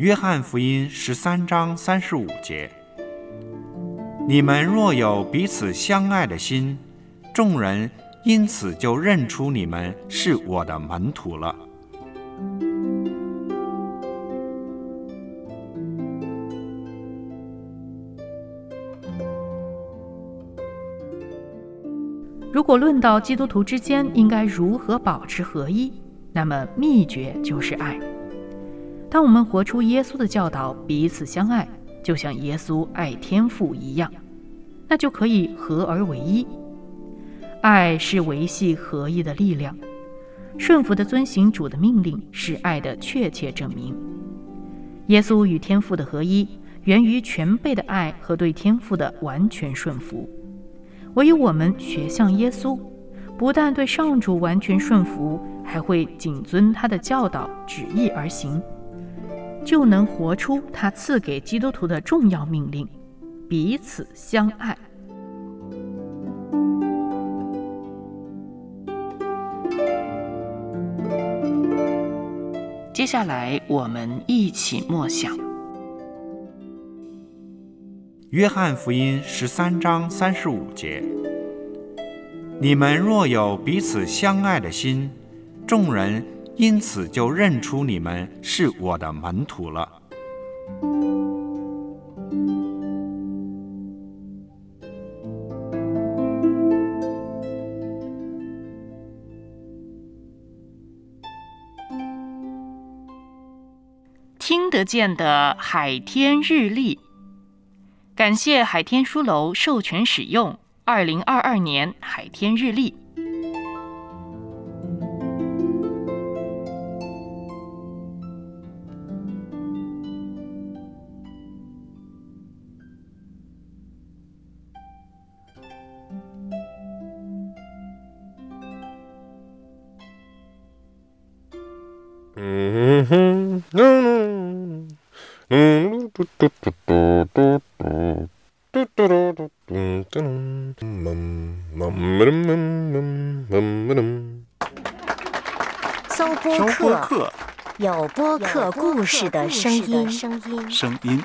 约翰福音十三章三十五节：你们若有彼此相爱的心，众人因此就认出你们是我的门徒了。如果论到基督徒之间应该如何保持合一，那么秘诀就是爱。当我们活出耶稣的教导，彼此相爱，就像耶稣爱天父一样，那就可以合而为一。爱是维系合一的力量，顺服的遵行主的命令是爱的确切证明。耶稣与天父的合一，源于全备的爱和对天父的完全顺服。唯有我们学像耶稣，不但对上主完全顺服，还会谨遵他的教导旨意而行，就能活出他赐给基督徒的重要命令：彼此相爱。接下来，我们一起默想。约翰福音十三章三十五节：你们若有彼此相爱的心，众人因此就认出你们是我的门徒了。听得见的海天日历。感谢海天书楼授权使用二零二二年海天日历。嗯哼，哼嗯，嘟嘟嘟嘟嘟。搜播客，有播客故事的声音。声音。